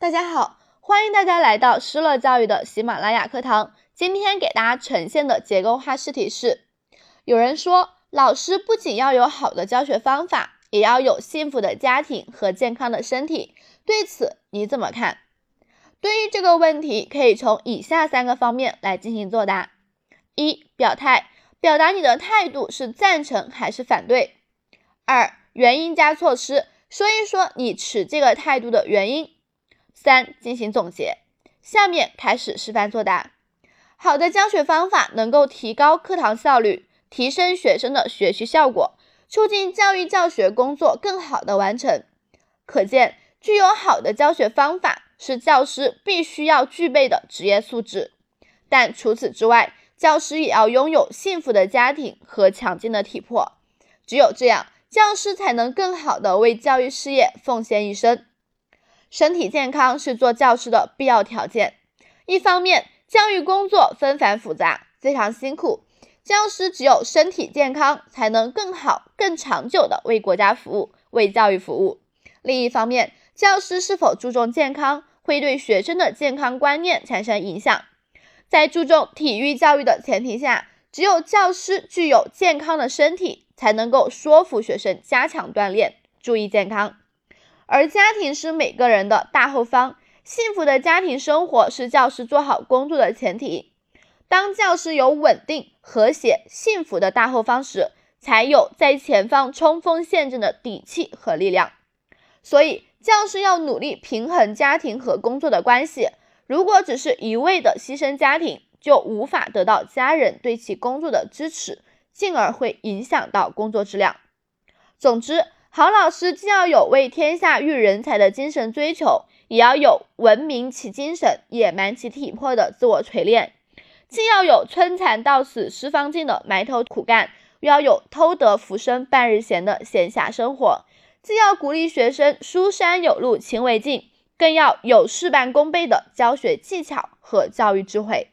大家好，欢迎大家来到施乐教育的喜马拉雅课堂。今天给大家呈现的结构化试题是：有人说，老师不仅要有好的教学方法，也要有幸福的家庭和健康的身体。对此你怎么看？对于这个问题，可以从以下三个方面来进行作答：一、表态，表达你的态度是赞成还是反对；二、原因加措施，说一说你持这个态度的原因。三、进行总结。下面开始示范作答。好的教学方法能够提高课堂效率，提升学生的学习效果，促进教育教学工作更好的完成。可见，具有好的教学方法是教师必须要具备的职业素质。但除此之外，教师也要拥有幸福的家庭和强劲的体魄。只有这样，教师才能更好的为教育事业奉献一生。身体健康是做教师的必要条件。一方面，教育工作纷繁复杂，非常辛苦，教师只有身体健康，才能更好、更长久的为国家服务、为教育服务。另一方面，教师是否注重健康，会对学生的健康观念产生影响。在注重体育教育的前提下，只有教师具有健康的身体，才能够说服学生加强锻炼，注意健康。而家庭是每个人的大后方，幸福的家庭生活是教师做好工作的前提。当教师有稳定、和谐、幸福的大后方时，才有在前方冲锋陷阵的底气和力量。所以，教师要努力平衡家庭和工作的关系。如果只是一味的牺牲家庭，就无法得到家人对其工作的支持，进而会影响到工作质量。总之。好老师既要有为天下育人才的精神追求，也要有文明其精神、野蛮其体魄的自我锤炼；既要有春蚕到死丝方尽的埋头苦干，又要有偷得浮生半日闲的闲暇生活；既要鼓励学生书山有路勤为径，更要有事半功倍的教学技巧和教育智慧。